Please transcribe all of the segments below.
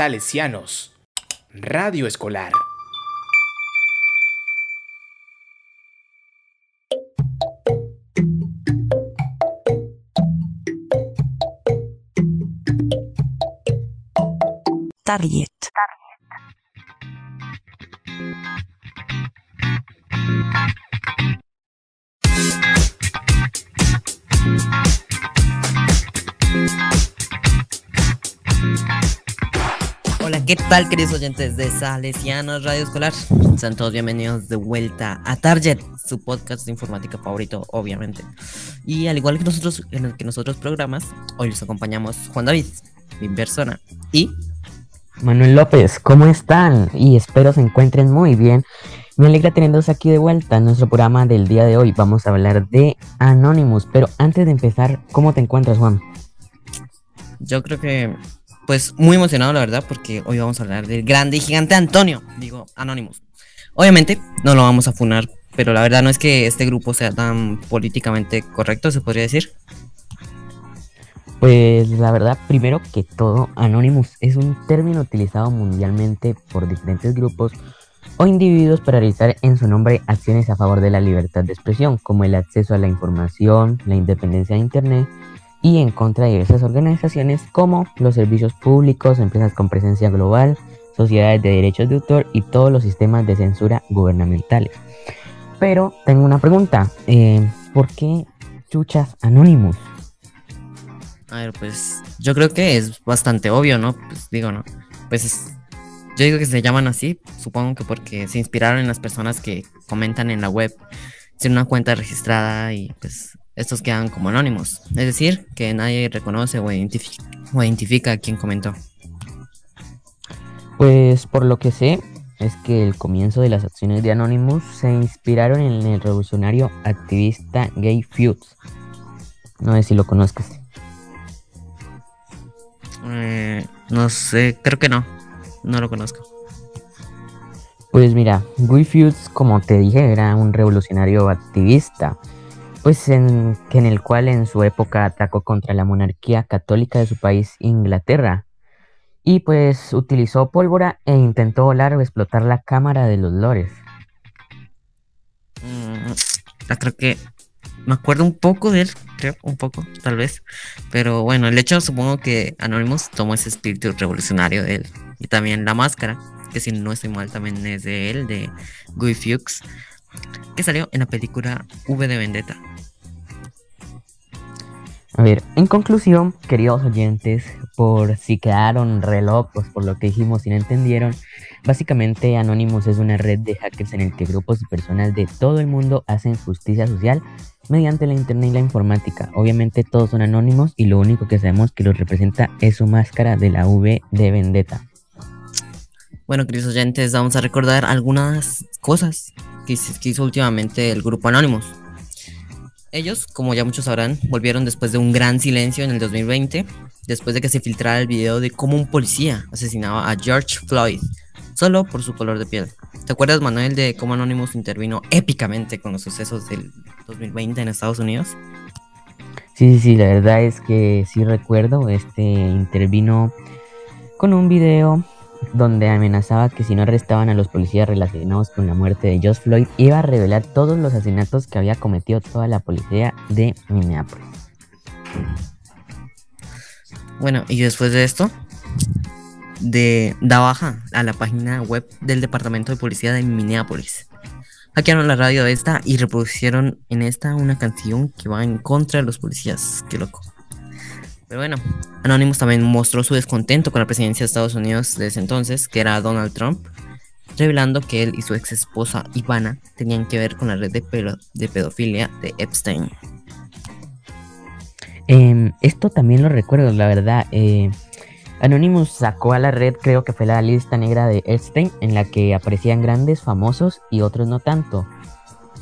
Salesianos. Radio Escolar. Hola, ¿qué tal queridos oyentes de Salesianos Radio Escolar? Sean todos bienvenidos de vuelta a Target, su podcast de informática favorito, obviamente. Y al igual que nosotros, en el que nosotros programas, hoy los acompañamos Juan David, mi persona, y Manuel López, ¿cómo están? Y espero se encuentren muy bien. Me alegra tenerlos aquí de vuelta en nuestro programa del día de hoy. Vamos a hablar de Anonymous, pero antes de empezar, ¿cómo te encuentras, Juan? yo creo que, pues, muy emocionado, la verdad, porque hoy vamos a hablar del grande y gigante Antonio, digo, Anonymous. Obviamente, no lo vamos a funar, pero la verdad no es que este grupo sea tan políticamente correcto, se podría decir. Pues la verdad, primero que todo, Anonymous es un término utilizado mundialmente por diferentes grupos o individuos para realizar en su nombre acciones a favor de la libertad de expresión, como el acceso a la información, la independencia de Internet y en contra de diversas organizaciones como los servicios públicos, empresas con presencia global, sociedades de derechos de autor y todos los sistemas de censura gubernamentales. Pero tengo una pregunta, eh, ¿por qué chuchas Anonymous? A ver, pues yo creo que es bastante obvio, ¿no? Pues digo, ¿no? Pues es- yo digo que se llaman así, supongo que porque se inspiraron en las personas que comentan en la web, sin una cuenta registrada y pues estos quedan como anónimos. Es decir, que nadie reconoce o identifica, o identifica a quien comentó. Pues por lo que sé es que el comienzo de las acciones de Anonymous se inspiraron en el revolucionario activista Gay Feuds. No sé si lo conozcas. Eh, no sé, creo que no, no lo conozco. Pues mira, Guy Fawkes, como te dije, era un revolucionario activista, pues en, que en el cual en su época atacó contra la monarquía católica de su país, Inglaterra, y pues utilizó pólvora e intentó volar o explotar la Cámara de los Lores. Mm, ah, creo que me acuerdo un poco de él, creo, un poco, tal vez. Pero bueno, el hecho supongo que Anonymous tomó ese espíritu revolucionario de él. Y también la máscara, que si no estoy mal también es de él, de Guy Fawkes, que salió en la película V de Vendetta. A ver, en conclusión, queridos oyentes, por si quedaron re locos por lo que dijimos y no entendieron, básicamente Anonymous es una red de hackers en el que grupos y personas de todo el mundo hacen justicia social mediante la internet y la informática. Obviamente todos son anónimos y lo único que sabemos que los representa es su máscara de la V de Vendetta. Bueno, queridos oyentes, vamos a recordar algunas cosas que, hizo- últimamente el grupo Anonymous. Ellos, como ya muchos sabrán, volvieron después de un gran silencio en el 2020, después de que se filtrara el video de cómo un policía asesinaba a George Floyd solo por su color de piel. ¿Te acuerdas, Manuel, de cómo Anonymous intervino épicamente con los sucesos del 2020 en Estados Unidos? Sí, sí, sí, la verdad es que sí recuerdo, este intervino con un video donde amenazaba que si no arrestaban a los policías relacionados con la muerte de George Floyd, iba a revelar todos los asesinatos que había cometido toda la policía de Minneapolis. Bueno, y después de esto, de da baja a la página web del Departamento de Policía de Minneapolis. Hackearon la radio de esta y reproducieron en esta una canción que va en contra de los policías. Qué loco. Pero bueno, Anonymous también mostró su descontento con la presidencia de Estados Unidos de ese entonces, que era Donald Trump, revelando que él y su ex esposa Ivana tenían que ver con la red de, pedo- de pedofilia de Epstein. Em, esto también lo recuerdo, la verdad. eh, Anonymous sacó a la red, creo que fue la lista negra de Epstein, en la que aparecían grandes famosos y otros no tanto,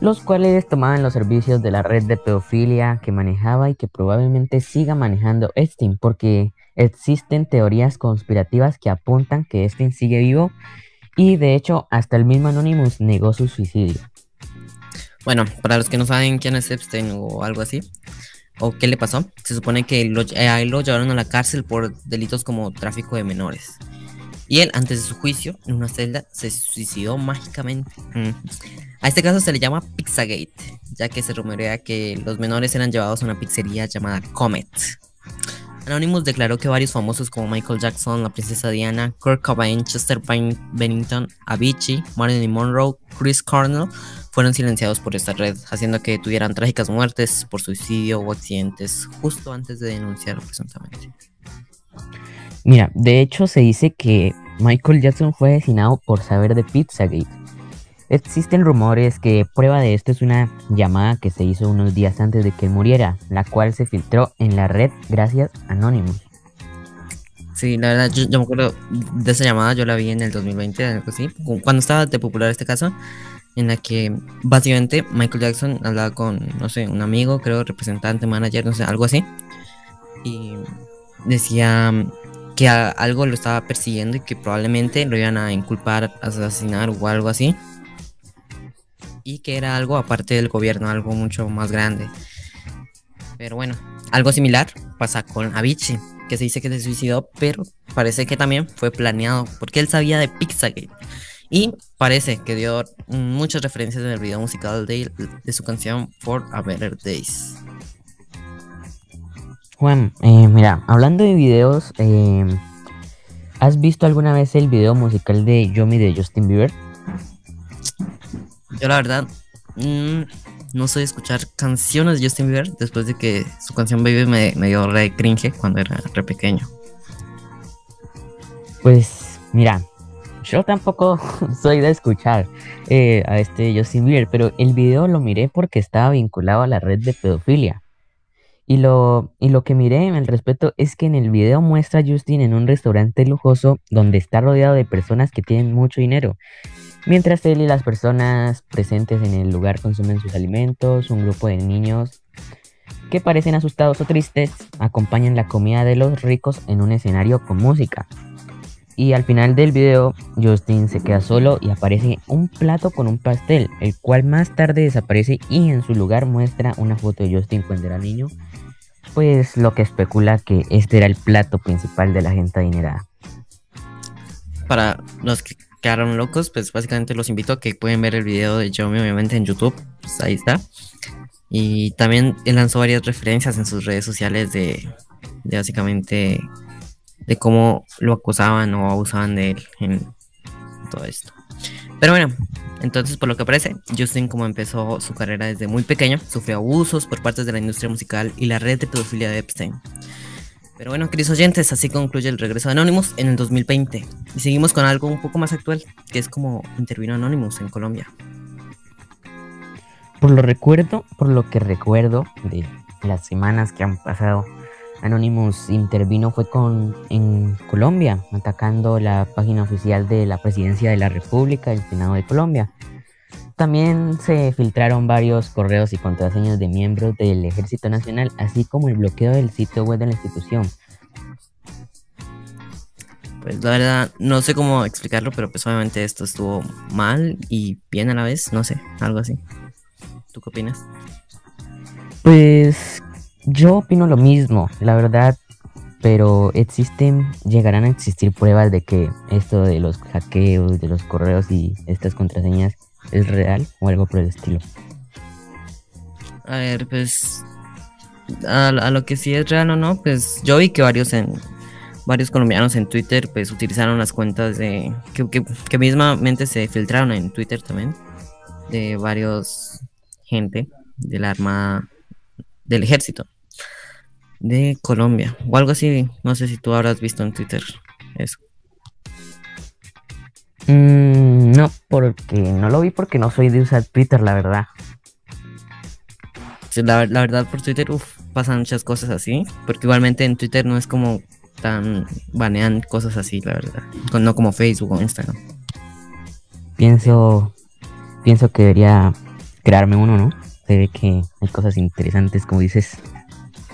los cuales tomaban los servicios de la red de pedofilia que manejaba y que probablemente siga manejando Epstein, porque existen teorías conspirativas que apuntan que Epstein sigue vivo y de hecho hasta el mismo Anonymous negó su suicidio. Bueno, para los que no saben quién es Epstein o algo así, o qué le pasó, se supone que lo, eh, lo llevaron a la cárcel por delitos como tráfico de menores. Y él, antes de su juicio, en una celda, se suicidó mágicamente. Mm. A este caso se le llama Pizzagate, ya que se rumorea que los menores eran llevados a una pizzería llamada Comet. Anonymous declaró que varios famosos como Michael Jackson, la princesa Diana, Kurt Cobain, Chester Bennington, Avicii, Marilyn Monroe, Chris Cornell fueron silenciados por esta red, haciendo que tuvieran trágicas muertes por suicidio o accidentes justo antes de denunciarlo presuntamente. Mira, de hecho se dice que Michael Jackson fue asesinado por saber de Pizzagate. Existen rumores que prueba de esto es una llamada que se hizo unos días antes de que muriera, la cual se filtró en la red gracias a Anonymous. Sí, la verdad, yo, me acuerdo de esa llamada, yo la vi en el 2020, algo así, cuando estaba de popular este caso, en la que básicamente Michael Jackson hablaba con, no sé, un amigo, creo, representante, manager, no sé, algo así, y decía que algo lo estaba persiguiendo y que probablemente lo iban a inculpar, asesinar o algo así. Y que era algo aparte del gobierno, algo mucho más grande. Pero bueno, algo similar pasa con Avicii, que se dice que se suicidó, pero parece que también fue planeado, porque él sabía de Pizzagate. Y parece que dio muchas referencias en el video musical de, su canción For a Better Days. Juan, eh, mira, hablando de videos, eh, ¿has visto alguna vez el video musical de Yomi de Justin Bieber? Yo la verdad mm, no sé escuchar canciones de Justin Bieber después de que su canción Baby me, dio re cringe cuando era re pequeño. Pues mira, yo tampoco soy de escuchar eh, a este Justin Bieber, pero el video lo miré porque estaba vinculado a la red de pedofilia. Y lo, y lo que miré al respecto es que en el video muestra a Justin en un restaurante lujoso donde está rodeado de personas que tienen mucho dinero. Mientras él y las personas presentes en el lugar consumen sus alimentos, un grupo de niños que parecen asustados o tristes acompañan la comida de los ricos en un escenario con música. Y al final del video, Justin se queda solo y aparece un plato con un pastel, el cual más tarde desaparece y en su lugar muestra una foto de Justin cuando era niño pues lo que especula que este era el plato principal de la gente adinerada. Para los que quedaron locos, pues básicamente los invito a que pueden ver el video de Yomi obviamente en YouTube, pues ahí está. Y también él lanzó varias referencias en sus redes sociales de, de básicamente de cómo lo acosaban o abusaban de él en todo esto. Pero bueno, entonces por lo que parece, Justin como empezó su carrera desde muy pequeño, sufrió abusos por parte de la industria musical y la red de pedofilia de Epstein. Pero bueno, queridos oyentes, así concluye el regreso de Anonymous en el 2020. Y seguimos con algo un poco más actual, que es como intervino Anonymous en Colombia. Por lo recuerdo, por lo que recuerdo de las semanas que han pasado Anonymous intervino fue con, en Colombia, atacando la página oficial de la Presidencia de la República, el Senado de Colombia. También se filtraron varios correos y contraseñas de miembros del Ejército Nacional, así como el bloqueo del sitio web de la institución. Pues la verdad, no sé cómo explicarlo, pero pues obviamente esto estuvo mal y bien a la vez, no sé, algo así. ¿Tú qué opinas? Pues yo opino lo mismo, la verdad, pero existen, llegarán a existir pruebas de que esto de los hackeos, de los correos y estas contraseñas es real o algo por el estilo. A ver, pues a, lo que sí es real o no, pues yo vi que varios en varios colombianos en Twitter pues utilizaron las cuentas de que, que, que mismamente se filtraron en Twitter también de varios gente del arma del ejército de Colombia o algo así. No sé si tú habrás visto en Twitter eso. Mm, no, porque no lo vi porque no soy de usar Twitter, la verdad. la, verdad por Twitter pasan muchas cosas así, porque igualmente en Twitter no es como tan banean cosas así, la verdad, no como Facebook o Instagram. Pienso, pienso que debería crearme uno, ¿no? Se ve que hay cosas interesantes, como dices.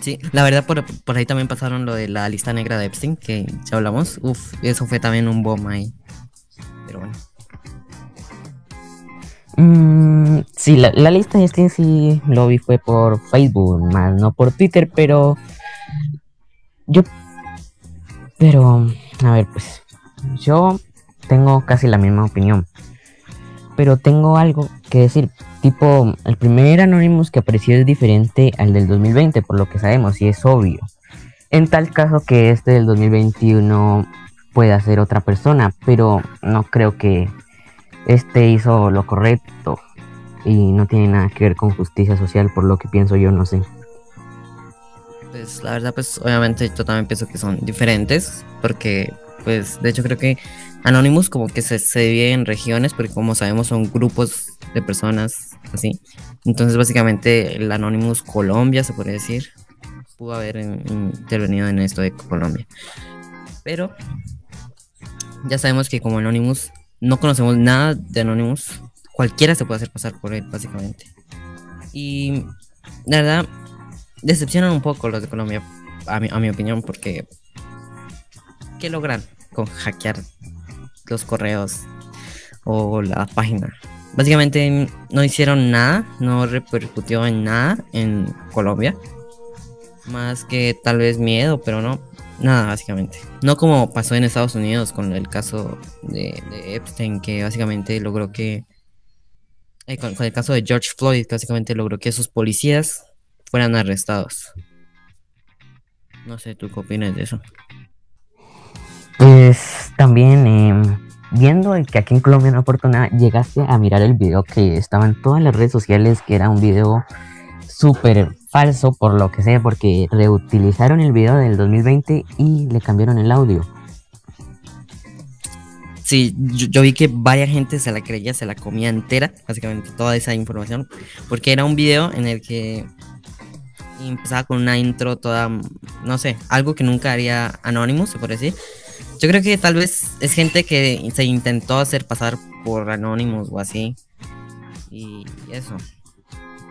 Sí, la verdad por, ahí también pasaron lo de la lista negra de Epstein, que ya hablamos. Uf, eso fue también un bomb ahí. Mm, sí, la, lista de Epstein sí lo vi fue por Facebook, más no por Twitter, pero... Yo... Pero... A ver, pues... yo tengo casi la misma opinión. Pero tengo algo que decir. Tipo, el primer Anonymous que apareció es diferente al del 2020, por lo que sabemos, y es obvio. En tal caso que este del 2021 pueda ser otra persona, pero no creo que este hizo lo correcto y no tiene nada que ver con justicia social, por lo que pienso yo, no sé. Pues la verdad, pues obviamente yo también pienso que son diferentes, porque pues de hecho creo que Anonymous como que se, se divide en regiones, porque como sabemos son grupos de personas así. Entonces básicamente el Anonymous Colombia, se puede decir, pudo haber intervenido en esto de Colombia. Pero ya sabemos que como Anonymous no conocemos nada de Anonymous, cualquiera se puede hacer pasar por él, básicamente. Y la verdad, decepcionan un poco los de Colombia, a mi, a mi opinión, porque ¿qué logran con hackear los correos o la página? Básicamente no hicieron nada, no repercutió en nada en Colombia. Más que tal vez miedo, pero no, nada, básicamente. No como pasó en Estados Unidos con el caso de, Epstein, que básicamente logró que. Eh, con, el caso de George Floyd, básicamente logró que sus policías fueran arrestados. No sé, ¿tú qué opinas de eso? Pues también, eh, viendo el que aquí en Colombia no aportó nada, llegaste a mirar el video que estaba en todas las redes sociales, que era un video súper falso, por lo que sé, porque reutilizaron el video del 2020 y le cambiaron el audio. Sí, yo, vi que varias gente se la creía, se la comía entera, básicamente toda esa información, porque era un video en el que empezaba con una intro toda, no sé, algo que nunca haría Anonymous, se puede decir. Yo creo que tal vez es gente que se intentó hacer pasar por Anonymous o así. Y eso.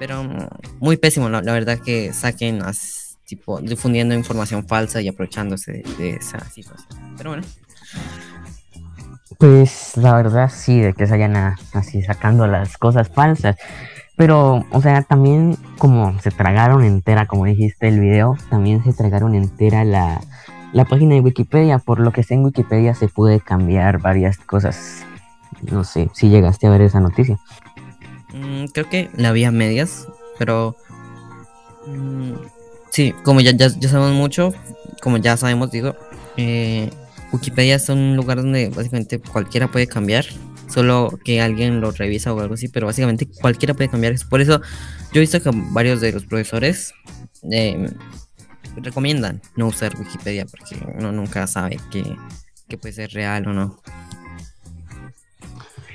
Pero muy pésimo, la, verdad que saquen tipo difundiendo información falsa y aprovechándose de, esa situación. Pero bueno. Pues la verdad sí, de que se hayan así sacando las cosas falsas. Pero, o sea, también como se tragaron entera, como dijiste el video, también se tragaron entera la, la página de Wikipedia. Por lo que sé en Wikipedia se puede cambiar varias cosas. No sé si llegaste a ver esa noticia. Mm, creo que la vi a medias, pero... Mm, sí, como ya, ya, sabemos mucho, como ya sabemos, digo, eh, Wikipedia es un lugar donde básicamente cualquiera puede cambiar, solo que alguien lo revisa o algo así, pero básicamente cualquiera puede cambiar. Por eso yo he visto que varios de los profesores eh, recomiendan no usar Wikipedia porque uno nunca sabe que, que puede ser real o no.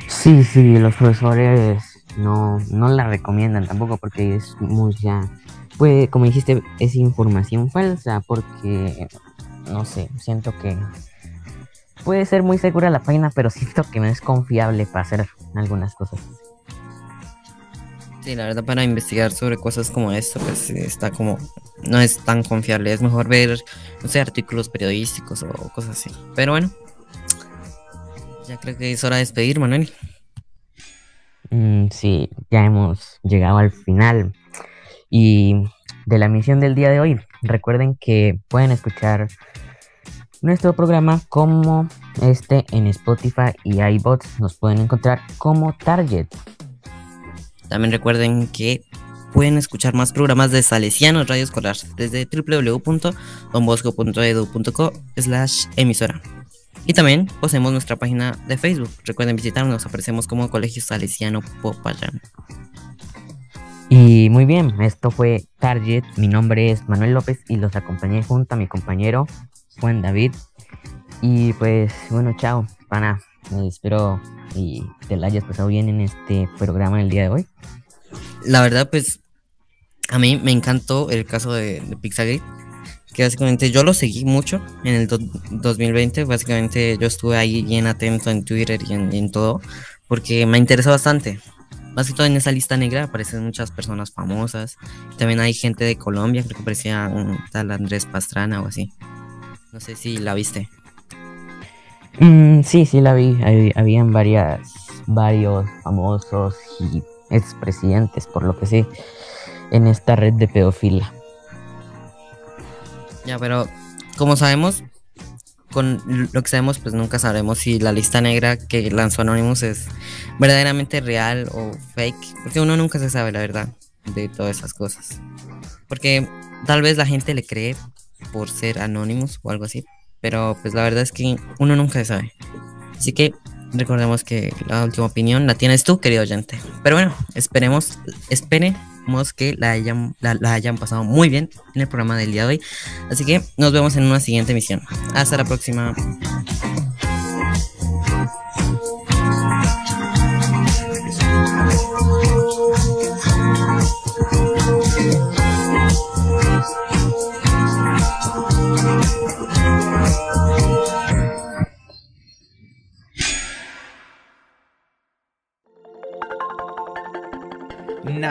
Sí, sí, los profesores no, no la recomiendan tampoco porque es mucha, puede, como dijiste, es información falsa porque, no sé, siento que puede ser muy segura la página, pero siento que no es confiable para hacer algunas cosas. Sí, la verdad para investigar sobre cosas como esto, pues está como, no es tan confiable, es mejor ver, no sé, artículos periodísticos o cosas así. Pero bueno, ya creo que es hora de despedir, Manuel. Mm, sí, ya hemos llegado al final. Y de la misión del día de hoy, recuerden que pueden escuchar nuestro programa como este en Spotify y iBots. Nos pueden encontrar como Target. También recuerden que pueden escuchar más programas de Salesianos Radio Escolar desde www.donbosco.edu.co slash emisora. Y también poseemos nuestra página de Facebook. Recuerden visitarnos, aparecemos como Colegio Salesiano Popayán. Y muy bien, esto fue Target. Mi nombre es Manuel López y los acompañé junto a mi compañero Juan David. Y pues bueno, chao, pana. espero y te la hayas pasado bien en este programa el día de hoy. La verdad, pues a mí me encantó el caso de, de Pixagate que básicamente yo lo seguí mucho en el 2020, básicamente yo estuve ahí bien atento en Twitter y en, todo, porque me interesó bastante. Más en esa lista negra aparecen muchas personas famosas, también hay gente de Colombia, creo que aparecía un tal Andrés Pastrana o así. No sé si la viste. Mm, sí, sí la vi, habían varias, varios famosos y expresidentes, por lo que sé, en esta red de pedofilia. Ya, pero como sabemos, con lo que sabemos, pues nunca sabremos si la lista negra que lanzó Anonymous es verdaderamente real o fake, porque uno nunca se sabe la verdad de todas esas cosas. Porque tal vez la gente le cree por ser Anonymous o algo así, pero pues la verdad es que uno nunca se sabe. Así que recordemos que la última opinión la tienes tú, querido oyente. Pero bueno, esperemos, esperemos que la hayan, la, la hayan pasado muy bien en el programa del día de hoy. Así que nos vemos en una siguiente emisión. Hasta la próxima.